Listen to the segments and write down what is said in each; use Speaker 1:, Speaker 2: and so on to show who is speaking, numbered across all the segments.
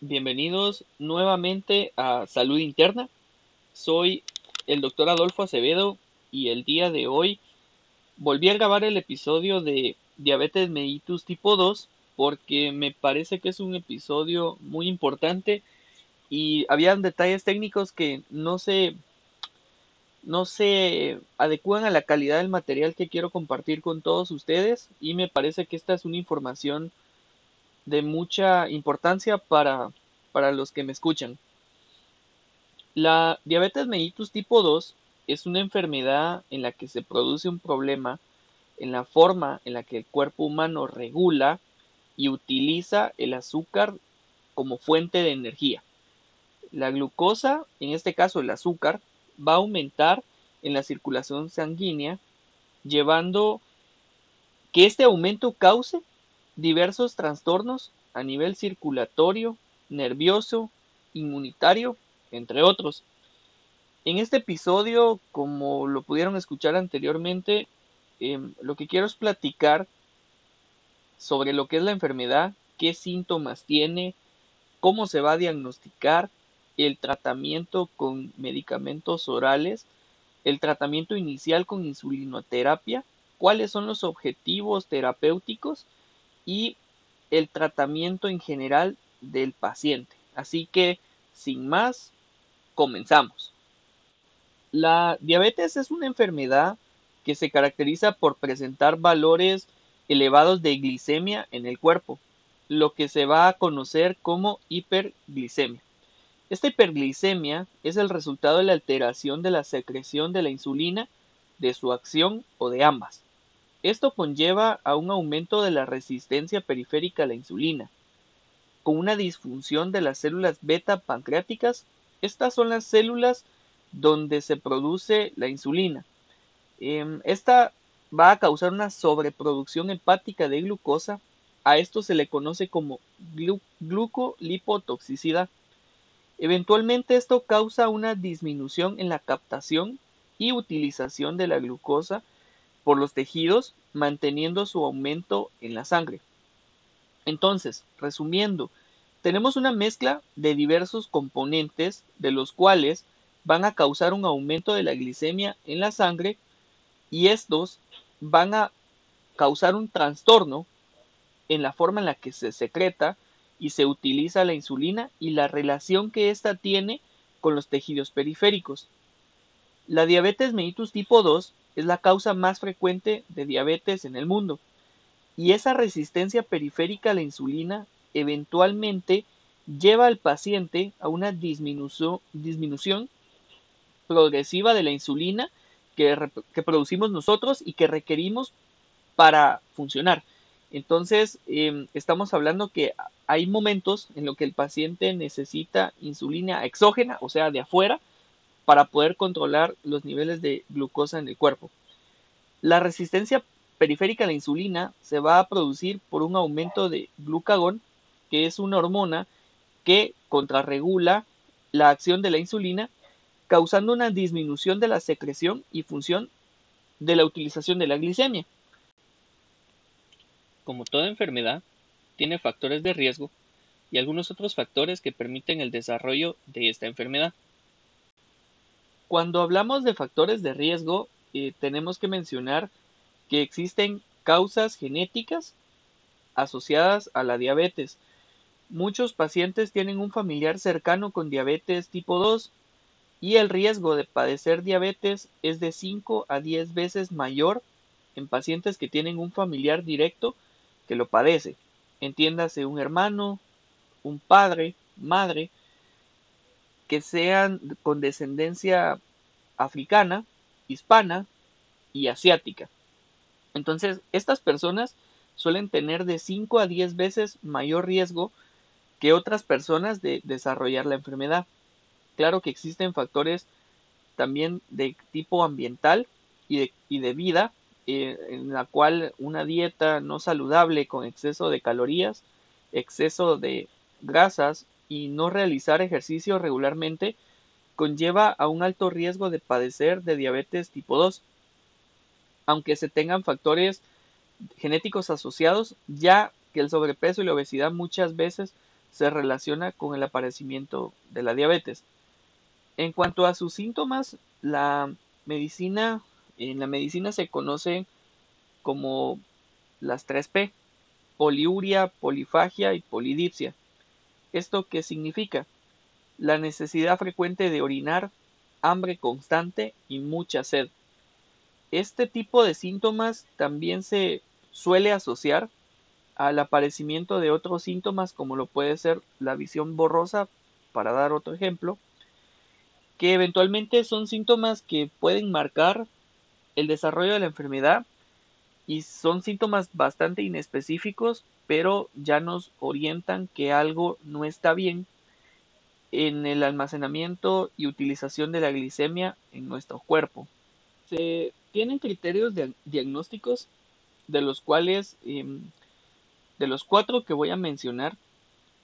Speaker 1: Bienvenidos nuevamente a Salud Interna. Soy el doctor Adolfo Acevedo y el día de hoy volví a grabar el episodio de diabetes mellitus tipo 2 porque me parece que es un episodio muy importante y habían detalles técnicos que no se no se adecúan a la calidad del material que quiero compartir con todos ustedes y me parece que esta es una información de mucha importancia para, para los que me escuchan. La diabetes mellitus tipo 2 es una enfermedad en la que se produce un problema en la forma en la que el cuerpo humano regula y utiliza el azúcar como fuente de energía. La glucosa, en este caso el azúcar, va a aumentar en la circulación sanguínea, llevando que este aumento cause diversos trastornos a nivel circulatorio, nervioso, inmunitario, entre otros. En este episodio, como lo pudieron escuchar anteriormente, em, lo que quiero es platicar sobre lo que es la enfermedad, qué síntomas tiene, cómo se va a diagnosticar, el tratamiento con medicamentos orales, el tratamiento inicial con insulinoterapia, cuáles son los objetivos terapéuticos y el tratamiento en general del paciente. Así que, sin más, comenzamos. La diabetes es una enfermedad que se caracteriza por presentar valores elevados de glicemia en el cuerpo, lo que se va a conocer como hiperglicemia. Esta hiperglicemia es el resultado de la alteración de la secreción de la insulina, de su acción o de ambas. Esto conlleva a un aumento de la resistencia periférica a la insulina. Con una disfunción de las células beta pancreáticas, estas son las células donde se produce la insulina. Em, esta va a causar una sobreproducción hepática de glucosa. A esto se le conoce como glucolipotoxicidad. Eventualmente esto causa una disminución en la captación y utilización de la glucosa por los tejidos, manteniendo su aumento en la sangre. Entonces, resumiendo, tenemos una mezcla de diversos componentes de los cuales van a causar un aumento de la glicemia en la sangre y estos van a causar un trastorno en la forma en la que se secreta y se utiliza la insulina y la relación que ésta tiene con los tejidos periféricos. La diabetes mellitus tipo 2 es la causa más frecuente de diabetes en el mundo y esa resistencia periférica a la insulina eventualmente lleva al paciente a una disminución, disminución progresiva de la insulina que, producimos nosotros y que requerimos para funcionar. Entonces, em, estamos hablando que hay momentos en los que el paciente necesita insulina exógena, o sea, de afuera, para poder controlar los niveles de glucosa en el cuerpo. La resistencia periférica a la insulina se va a producir por un aumento de glucagón, que es una hormona que contrarregula la acción de la insulina causando una disminución de la secreción y función de la utilización de la glicemia. Como toda enfermedad, tiene factores de riesgo y algunos otros factores que permiten el desarrollo de esta enfermedad. Cuando hablamos de factores de riesgo, eh, tenemos que mencionar que existen causas genéticas asociadas a la diabetes. Muchos pacientes tienen un familiar cercano con diabetes tipo 2 y el riesgo de padecer diabetes es de 5 a 10 veces mayor en pacientes que tienen un familiar directo que lo padece. Entiéndase un hermano, un padre, madre, que sean con descendencia africana, hispana y asiática. Entonces, estas personas suelen tener de 5 a 10 veces mayor riesgo que otras personas de desarrollar la enfermedad. Claro que existen factores también de tipo ambiental y de, vida, eh, en la cual una dieta no saludable con exceso de calorías, exceso de grasas y no realizar ejercicio regularmente conlleva a un alto riesgo de padecer de diabetes tipo 2, aunque se tengan factores genéticos asociados, ya que el sobrepeso y la obesidad muchas veces se relaciona con el aparecimiento de la diabetes. En cuanto a sus síntomas, la medicina, en la medicina se conoce como las 3P, poliuria, polifagia y polidipsia. ¿Esto qué significa? La necesidad frecuente de orinar, hambre constante y mucha sed. Este tipo de síntomas también se suele asociar al aparecimiento de otros síntomas como lo puede ser la visión borrosa, para dar otro ejemplo, que eventualmente son síntomas que pueden marcar el desarrollo de la enfermedad y son síntomas bastante inespecíficos, pero ya nos orientan que algo no está bien en el almacenamiento y utilización de la glicemia en nuestro cuerpo. Se tienen criterios diagnósticos de los cuales, em, de los cuatro que voy a mencionar,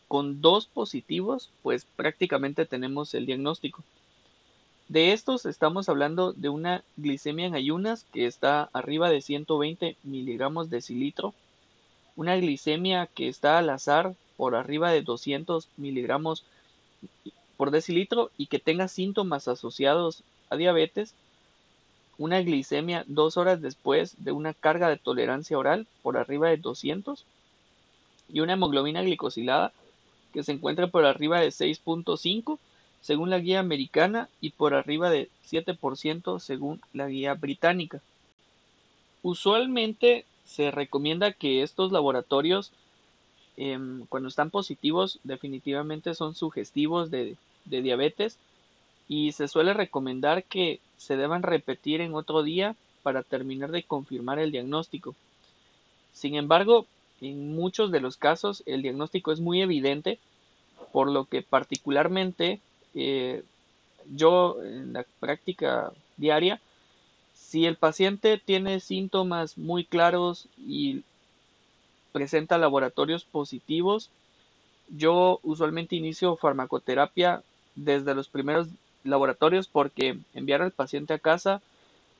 Speaker 1: con dos positivos, pues prácticamente tenemos el diagnóstico. De estos estamos hablando de una glicemia en ayunas que está arriba de 120 miligramos de cilitro, una glicemia que está al azar por arriba de 200 miligramos por decilitro y que tenga síntomas asociados a diabetes, una glicemia dos horas después de una carga de tolerancia oral por arriba de 200 y una hemoglobina glicosilada que se encuentra por arriba de 6.5 según la guía americana y por arriba de 7% según la guía británica. Usualmente se recomienda que estos laboratorios em, cuando están positivos definitivamente son sugestivos de diabetes y se suele recomendar que se deban repetir en otro día para terminar de confirmar el diagnóstico. Sin embargo, en muchos de los casos el diagnóstico es muy evidente, por lo que particularmente eh, yo en la práctica diaria, si el paciente tiene síntomas muy claros y presenta laboratorios positivos, yo usualmente inicio farmacoterapia desde los primeros laboratorios porque enviar al paciente a casa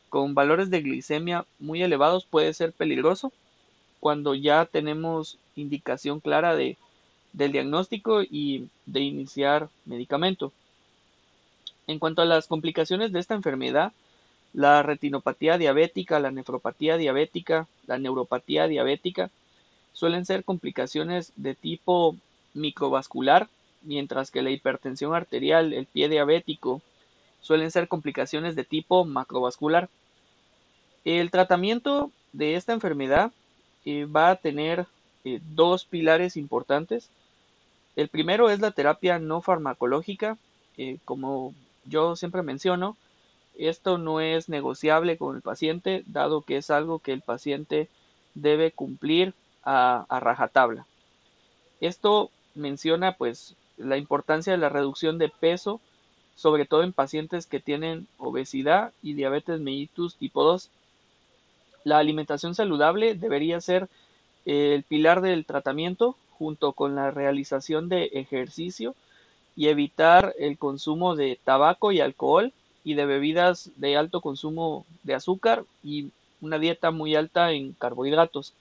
Speaker 1: con valores de glicemia muy elevados puede ser peligroso cuando ya tenemos indicación clara de, del diagnóstico y de iniciar medicamento. En cuanto a las complicaciones de esta enfermedad, la retinopatía diabética, la nefropatía diabética, la neuropatía diabética suelen ser complicaciones de tipo microvascular mientras que la hipertensión arterial, el pie diabético, suelen ser complicaciones de tipo macrovascular. El tratamiento de esta enfermedad eh, va a tener eh, dos pilares importantes. El primero es la terapia no farmacológica. Eh, como yo siempre menciono, esto no es negociable con el paciente, dado que es algo que el paciente debe cumplir a, a rajatabla. Esto menciona pues la importancia de la reducción de peso, sobre todo en pacientes que tienen obesidad y diabetes mellitus tipo 2. La alimentación saludable debería ser el pilar del tratamiento junto con la realización de ejercicio y evitar el consumo de tabaco y alcohol y de bebidas de alto consumo de azúcar y una dieta muy alta en carbohidratos.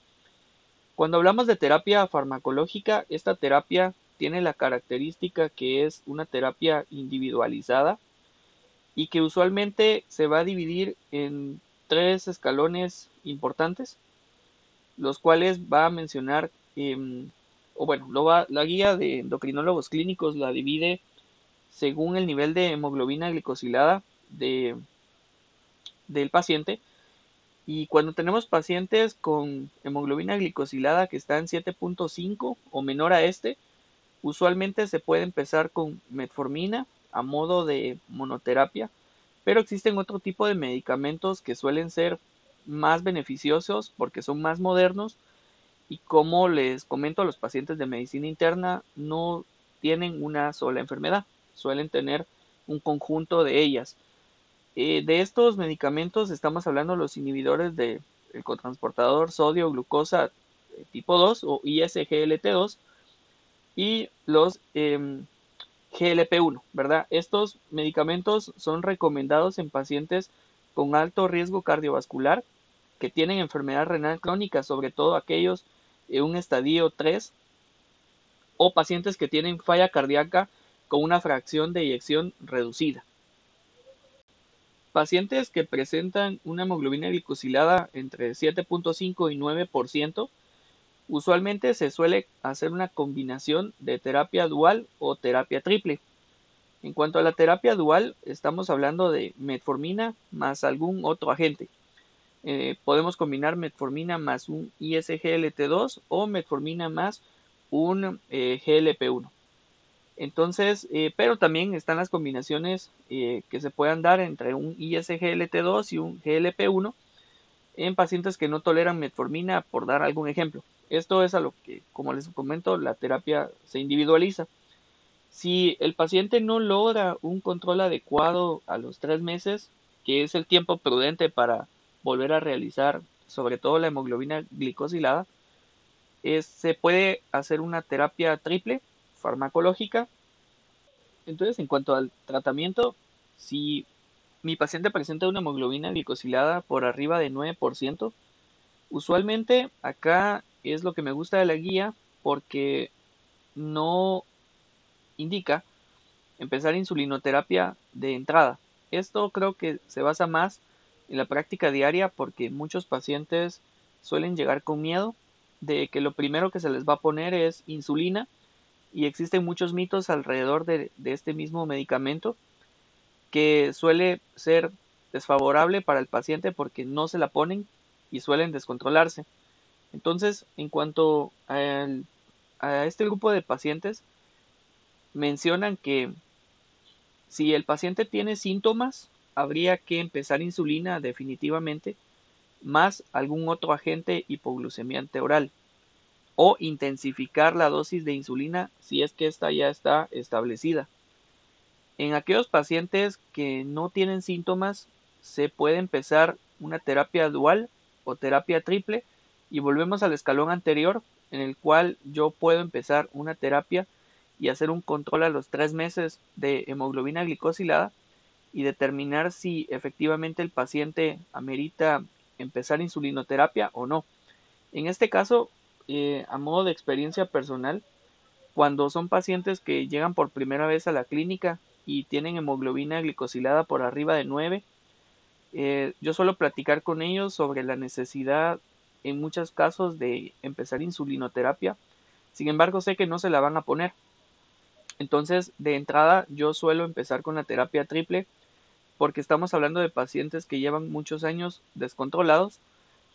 Speaker 1: Cuando hablamos de terapia farmacológica, esta terapia tiene la característica que es una terapia individualizada y que usualmente se va a dividir en tres escalones importantes, los cuales va a mencionar, em, o bueno, la guía de endocrinólogos clínicos la divide según el nivel de hemoglobina glicosilada de, del paciente. Y cuando tenemos pacientes con hemoglobina glicosilada que está en 7.5 o menor a este, Usualmente se puede empezar con metformina a modo de monoterapia, pero existen otro tipo de medicamentos que suelen ser más beneficiosos porque son más modernos y como les comento los pacientes de medicina interna no tienen una sola enfermedad, suelen tener un conjunto de ellas. Eh, de estos medicamentos estamos hablando de los inhibidores del cotransportador sodio-glucosa eh, tipo 2 o ISGLT2 y los em, GLP-1, ¿verdad? Estos medicamentos son recomendados en pacientes con alto riesgo cardiovascular que tienen enfermedad renal crónica, sobre todo aquellos en un estadio 3 o pacientes que tienen falla cardíaca con una fracción de eyección reducida. Pacientes que presentan una hemoglobina glicosilada entre 7.5 y 9%, usualmente se suele hacer una combinación de terapia dual o terapia triple. En cuanto a la terapia dual, estamos hablando de metformina más algún otro agente. Eh, podemos combinar metformina más un ISGLT2 o metformina más un eh, GLP1. Entonces, eh, pero también están las combinaciones que se puedan dar entre un ISGLT2 y un GLP1 en pacientes que no toleran metformina, por dar algún ejemplo. Esto es a lo que, como les comento, la terapia se individualiza. Si el paciente no logra un control adecuado a los tres meses, que es el tiempo prudente para volver a realizar sobre todo la hemoglobina glicosilada, se puede hacer una terapia triple farmacológica. Entonces, en cuanto al tratamiento, si mi paciente presenta una hemoglobina glicosilada por arriba de 9%, usualmente acá es lo que me gusta de la guía porque no indica empezar insulinoterapia de entrada. Esto creo que se basa más en la práctica diaria porque muchos pacientes suelen llegar con miedo de que lo primero que se les va a poner es insulina y existen muchos mitos alrededor de, este mismo medicamento que suele ser desfavorable para el paciente porque no se la ponen y suelen descontrolarse. Entonces, en cuanto a este grupo de pacientes, mencionan que si el paciente tiene síntomas habría que empezar insulina definitivamente, más algún otro agente hipoglucemiante oral, o intensificar la dosis de insulina si es que esta ya está establecida. En aquellos pacientes que no tienen síntomas, se puede empezar una terapia dual o terapia triple y volvemos al escalón anterior en el cual yo puedo empezar una terapia y hacer un control a los tres meses de hemoglobina glicosilada y determinar si efectivamente el paciente amerita empezar insulinoterapia o no. En este caso, eh, a modo de experiencia personal, cuando son pacientes que llegan por primera vez a la clínica y tienen hemoglobina glicosilada por arriba de 9, eh, yo suelo platicar con ellos sobre la necesidad en muchos casos de empezar insulinoterapia. Sin embargo, sé que no se la van a poner. Entonces, de entrada, yo suelo empezar con la terapia triple porque estamos hablando de pacientes que llevan muchos años descontrolados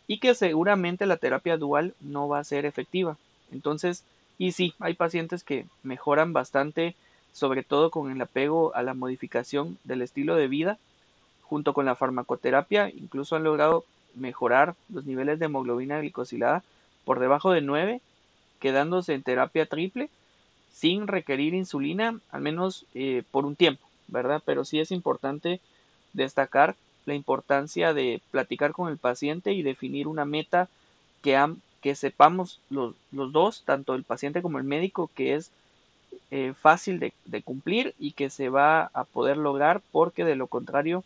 Speaker 1: y que seguramente la terapia dual no va a ser efectiva. Entonces, y sí, hay pacientes que mejoran bastante, sobre todo con el apego a la modificación del estilo de vida, junto con la farmacoterapia, incluso han logrado mejorar los niveles de hemoglobina glicosilada por debajo de 9, quedándose en terapia triple sin requerir insulina, al menos eh, por un tiempo, ¿verdad? Pero sí es importante destacar la importancia de platicar con el paciente y definir una meta que, que sepamos los, dos, tanto el paciente como el médico, que es eh, fácil de, de, cumplir y que se va a poder lograr porque de lo contrario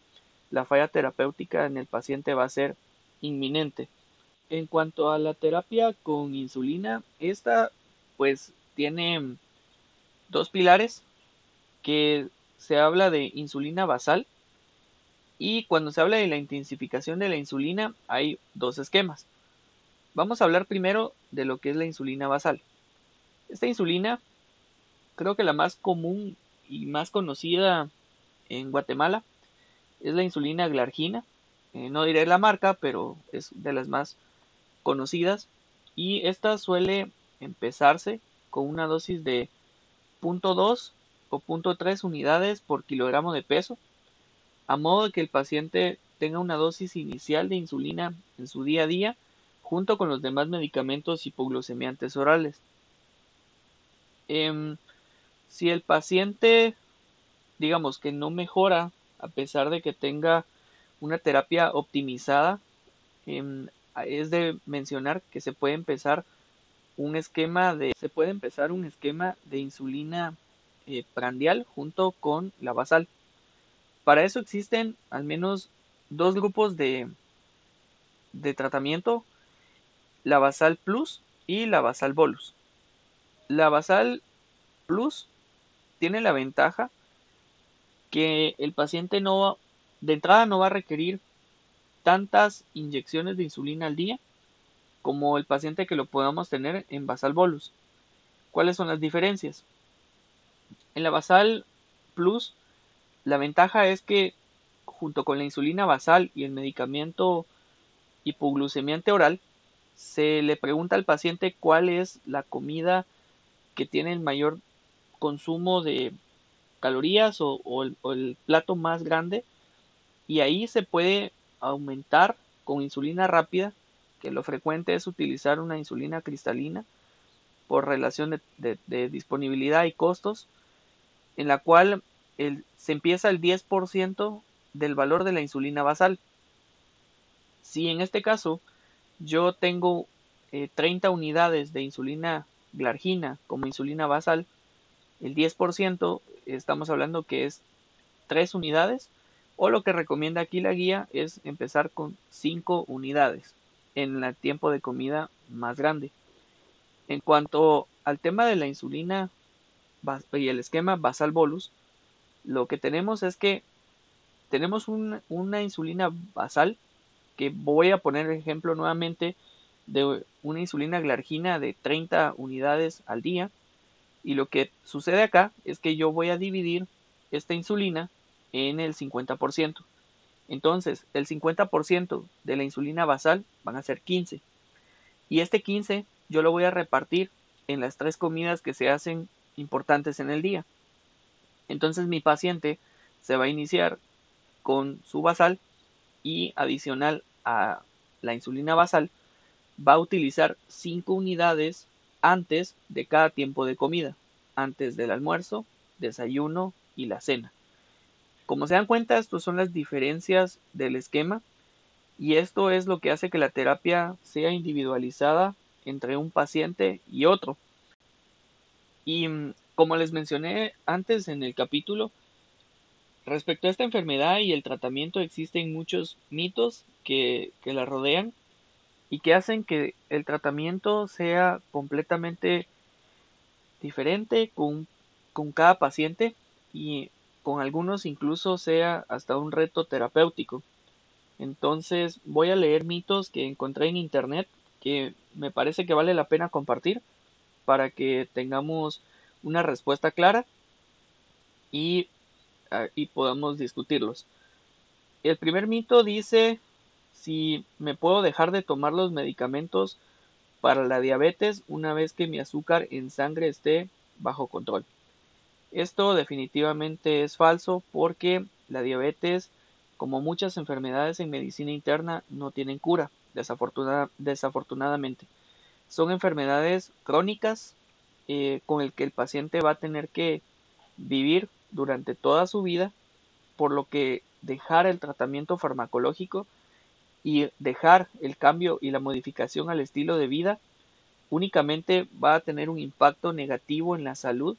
Speaker 1: la falla terapéutica en el paciente va a ser inminente. En cuanto a la terapia con insulina, esta pues tiene dos pilares que se habla de insulina basal y cuando se habla de la intensificación de la insulina, hay dos esquemas. Vamos a hablar primero de lo que es la insulina basal. Esta insulina, creo que la más común y más conocida en Guatemala, es la insulina glargina. Eh, no diré la marca, pero es de las más conocidas. Y esta suele empezarse con una dosis de 0.2 o 0.3 unidades por kilogramo de peso a modo de que el paciente tenga una dosis inicial de insulina en su día a día junto con los demás medicamentos hipoglucemiantes orales. Em, si el paciente, digamos que no mejora a pesar de que tenga una terapia optimizada, em, es de mencionar que se puede empezar un esquema de se puede empezar un esquema de insulina eh, prandial junto con la basal. Para eso existen al menos dos grupos de, de tratamiento, la basal plus y la basal bolus. La basal plus tiene la ventaja que el paciente no de entrada no va a requerir tantas inyecciones de insulina al día como el paciente que lo podamos tener en basal bolus. ¿Cuáles son las diferencias? En la basal plus, la ventaja es que junto con la insulina basal y el medicamento hipoglucemiante oral, se le pregunta al paciente cuál es la comida que tiene el mayor consumo de calorías o, el, plato más grande y ahí se puede aumentar con insulina rápida, que lo frecuente es utilizar una insulina cristalina por relación de, disponibilidad y costos, en la cual se empieza el 10% del valor de la insulina basal. Si en este caso yo tengo 30 eh, unidades de insulina glargina como insulina basal, el 10% estamos hablando que es 3 unidades, o lo que recomienda aquí la guía es empezar con 5 unidades en el tiempo de comida más grande. En cuanto al tema de la insulina y el esquema basal bolus, lo que tenemos es que tenemos una insulina basal, que voy a poner ejemplo nuevamente de una insulina glargina de 30 unidades al día. Y lo que sucede acá es que yo voy a dividir esta insulina en el 50%. Entonces, el 50% de la insulina basal van a ser 15. Y este 15 yo lo voy a repartir en las tres comidas que se hacen importantes en el día. Entonces mi paciente se va a iniciar con su basal y adicional a la insulina basal va a utilizar 5 unidades antes de cada tiempo de comida, antes del almuerzo, desayuno y la cena. Como se dan cuenta, estas son las diferencias del esquema y esto es lo que hace que la terapia sea individualizada entre un paciente y otro. Y mm, como les mencioné antes en el capítulo, respecto a esta enfermedad y el tratamiento existen muchos mitos que, la rodean y que hacen que el tratamiento sea completamente diferente con, con cada paciente y con algunos incluso sea hasta un reto terapéutico. Entonces voy a leer mitos que encontré en internet que me parece que vale la pena compartir para que tengamos una respuesta clara y, ah, y podamos discutirlos. El primer mito dice si me puedo dejar de tomar los medicamentos para la diabetes una vez que mi azúcar en sangre esté bajo control. Esto definitivamente es falso porque la diabetes, como muchas enfermedades en medicina interna, no tienen cura, desafortunadamente. Son enfermedades crónicas eh, con el que el paciente va a tener que vivir durante toda su vida, por lo que dejar el tratamiento farmacológico y dejar el cambio y la modificación al estilo de vida únicamente va a tener un impacto negativo en la salud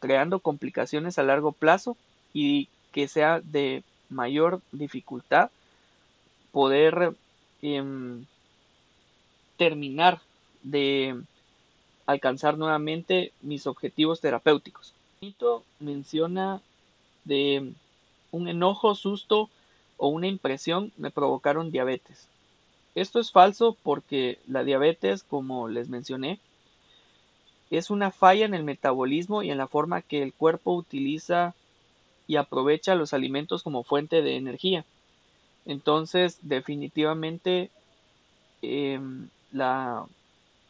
Speaker 1: creando complicaciones a largo plazo y que sea de mayor dificultad poder em, terminar de alcanzar nuevamente mis objetivos terapéuticos. Mito menciona de un enojo, susto o una impresión me provocaron diabetes. Esto es falso porque la diabetes, como les mencioné, es una falla en el metabolismo y en la forma que el cuerpo utiliza y aprovecha los alimentos como fuente de energía. Entonces, definitivamente, em, la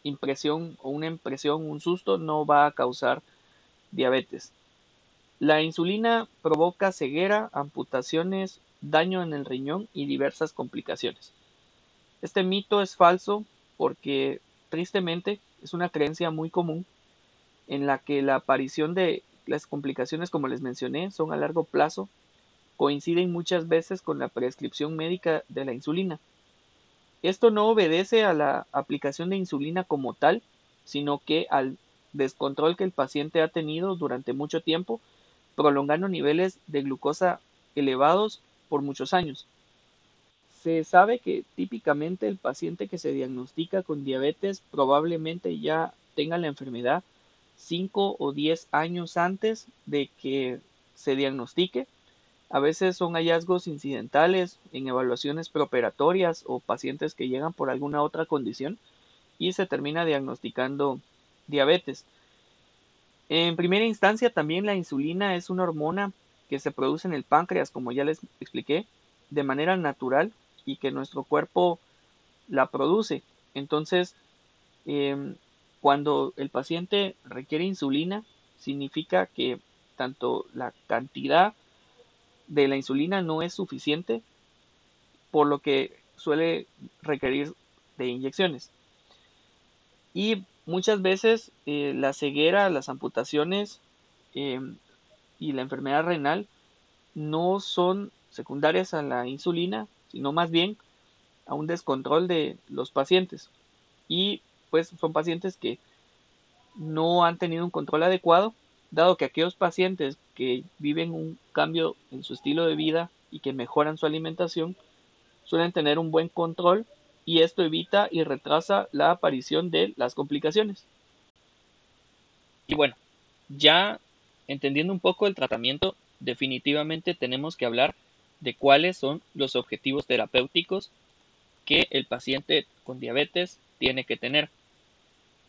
Speaker 1: impresión o una impresión, un susto, no va a causar diabetes. La insulina provoca ceguera, amputaciones, daño en el riñón y diversas complicaciones. Este mito es falso porque tristemente es una creencia muy común en la que la aparición de las complicaciones, como les mencioné, son a largo plazo, coinciden muchas veces con la prescripción médica de la insulina. Esto no obedece a la aplicación de insulina como tal, sino que al descontrol que el paciente ha tenido durante mucho tiempo, prolongando niveles de glucosa elevados por muchos años. Se sabe que típicamente el paciente que se diagnostica con diabetes probablemente ya tenga la enfermedad 5 o 10 años antes de que se diagnostique. A veces son hallazgos incidentales en evaluaciones preoperatorias o pacientes que llegan por alguna otra condición y se termina diagnosticando diabetes. En primera instancia también la insulina es una hormona que se produce en el páncreas, como ya les expliqué, de manera natural y que nuestro cuerpo la produce. Entonces, em, cuando el paciente requiere insulina, significa que tanto la cantidad de la insulina no es suficiente, por lo que suele requerir de inyecciones. Y muchas veces eh, la ceguera, las amputaciones em, y la enfermedad renal no son secundarias a la insulina, sino más bien a un descontrol de los pacientes. Y pues son pacientes que no han tenido un control adecuado, dado que aquellos pacientes que viven un cambio en su estilo de vida y que mejoran su alimentación suelen tener un buen control y esto evita y retrasa la aparición de las complicaciones. Y bueno, ya entendiendo un poco el tratamiento, definitivamente tenemos que hablar de cuáles son los objetivos terapéuticos que el paciente con diabetes tiene que tener.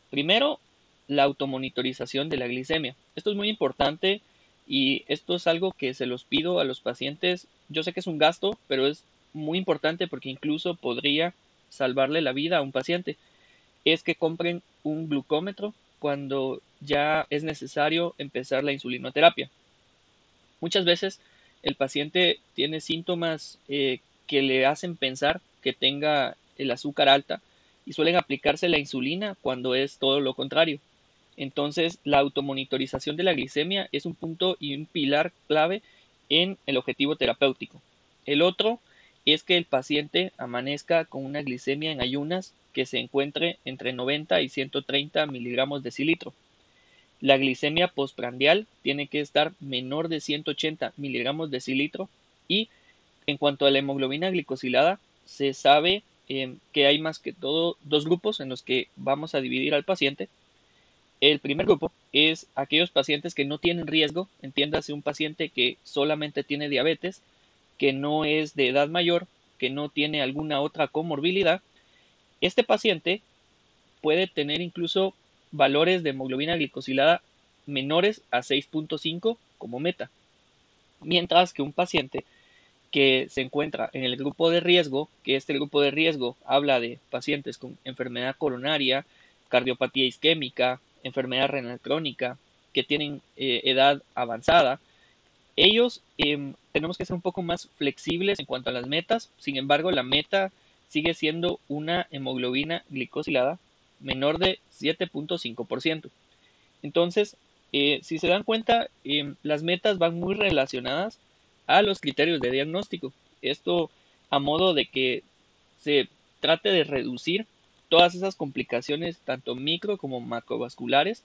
Speaker 1: Primero, la automonitorización de la glicemia. Esto es muy importante y esto es algo que se los pido a los pacientes. Yo sé que es un gasto, pero es muy importante porque incluso podría salvarle la vida a un paciente. Es que compren un glucómetro cuando ya es necesario empezar la insulinoterapia. Muchas veces el paciente tiene síntomas eh, que le hacen pensar que tenga el azúcar alta y suelen aplicarse la insulina cuando es todo lo contrario. Entonces, la automonitorización de la glicemia es un punto y un pilar clave en el objetivo terapéutico. El otro es que el paciente amanezca con una glicemia en ayunas que se encuentre entre 90 y 130 miligramos de cilitro. La glicemia postprandial tiene que estar menor de 180 miligramos de cilitro y en cuanto a la hemoglobina glicosilada, se sabe eh, que hay más que todo dos grupos en los que vamos a dividir al paciente. El primer grupo es aquellos pacientes que no tienen riesgo, entiéndase un paciente que solamente tiene diabetes, que no es de edad mayor, que no tiene alguna otra comorbilidad. Este paciente puede tener incluso valores de hemoglobina glicosilada menores a 6.5 como meta. Mientras que un paciente que se encuentra en el grupo de riesgo, que este grupo de riesgo habla de pacientes con enfermedad coronaria, cardiopatía isquémica, enfermedad renal crónica, que tienen eh, edad avanzada, ellos em, tenemos que ser un poco más flexibles en cuanto a las metas, sin embargo la meta sigue siendo una hemoglobina glicosilada menor de 7.5%. Entonces, eh, si se dan cuenta, em, las metas van muy relacionadas a los criterios de diagnóstico. Esto a modo de que se trate de reducir todas esas complicaciones, tanto micro como macrovasculares,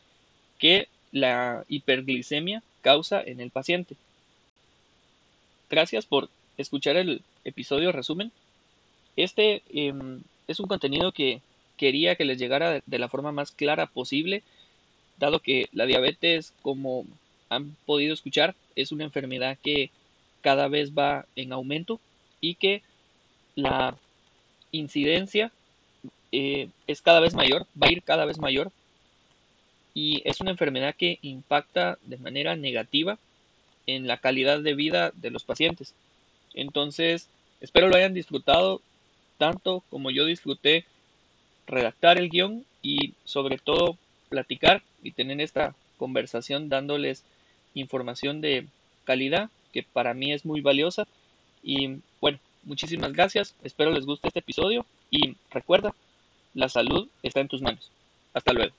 Speaker 1: que la hiperglicemia causa en el paciente. Gracias por escuchar el episodio resumen. Este em, es un contenido que quería que les llegara de la forma más clara posible, dado que la diabetes, como han podido escuchar, es una enfermedad que cada vez va en aumento y que la incidencia eh, es cada vez mayor, va a ir cada vez mayor y es una enfermedad que impacta de manera negativa en la calidad de vida de los pacientes. Entonces, espero lo hayan disfrutado tanto como yo disfruté redactar el guion y sobre todo platicar y tener esta conversación dándoles información de calidad que para mí es muy valiosa. Y bueno, muchísimas gracias. Espero les guste este episodio y recuerda, la salud está en tus manos. Hasta luego.